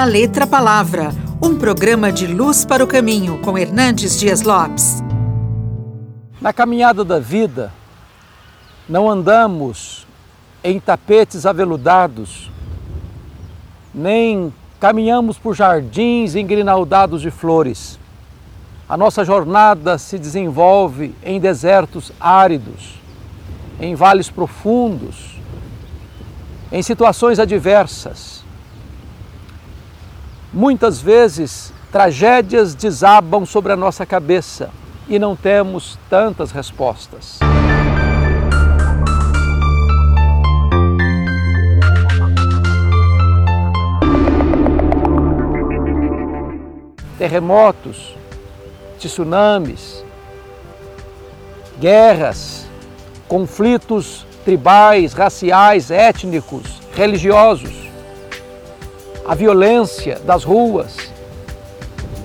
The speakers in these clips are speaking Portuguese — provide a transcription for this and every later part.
Da Letra Palavra, um programa de luz para o caminho com Hernandes Dias Lopes. Na caminhada da vida, não andamos em tapetes aveludados, nem caminhamos por jardins engrinaldados de flores. A nossa jornada se desenvolve em desertos áridos, em vales profundos, em situações adversas Muitas vezes, tragédias desabam sobre a nossa cabeça e não temos tantas respostas. Terremotos, tsunamis, guerras, conflitos tribais, raciais, étnicos, religiosos a violência das ruas,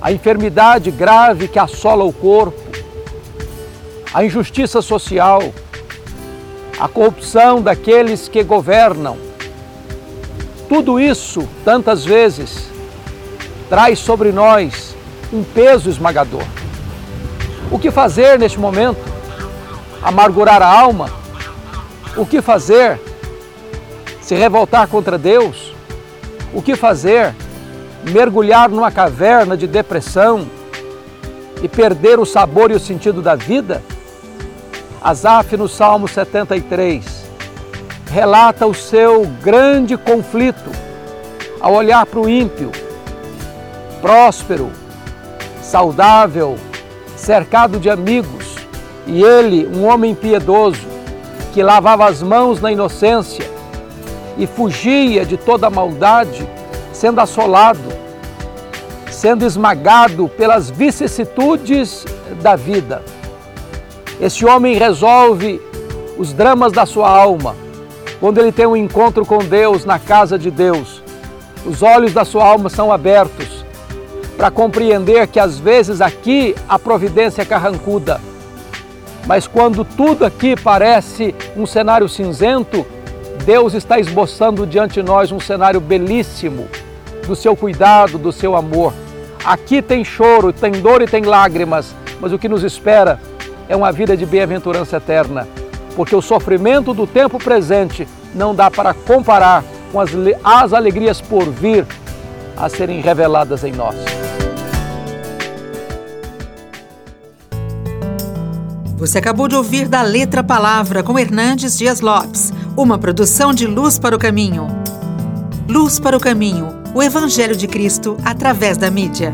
a enfermidade grave que assola o corpo, a injustiça social, a corrupção daqueles que governam. Tudo isso, tantas vezes, traz sobre nós um peso esmagador. O que fazer neste momento? Amargurar a alma? O que fazer? Se revoltar contra Deus? O que fazer? Mergulhar numa caverna de depressão e perder o sabor e o sentido da vida? Asaf, no Salmo 73, relata o seu grande conflito ao olhar para o ímpio, próspero, saudável, cercado de amigos, e ele, um homem piedoso, que lavava as mãos na inocência, e fugia de toda maldade, sendo assolado, sendo esmagado pelas vicissitudes da vida. Esse homem resolve os dramas da sua alma quando ele tem um encontro com Deus na casa de Deus. Os olhos da sua alma são abertos para compreender que às vezes aqui a providência é carrancuda, mas quando tudo aqui parece um cenário cinzento, Deus está esboçando diante de nós um cenário belíssimo do seu cuidado, do seu amor. Aqui tem choro, tem dor e tem lágrimas, mas o que nos espera é uma vida de bem-aventurança eterna, porque o sofrimento do tempo presente não dá para comparar com as, as alegrias por vir a serem reveladas em nós. Você acabou de ouvir da Letra Palavra com Hernandes Dias Lopes, uma produção de Luz para o Caminho. Luz para o Caminho, o Evangelho de Cristo através da mídia.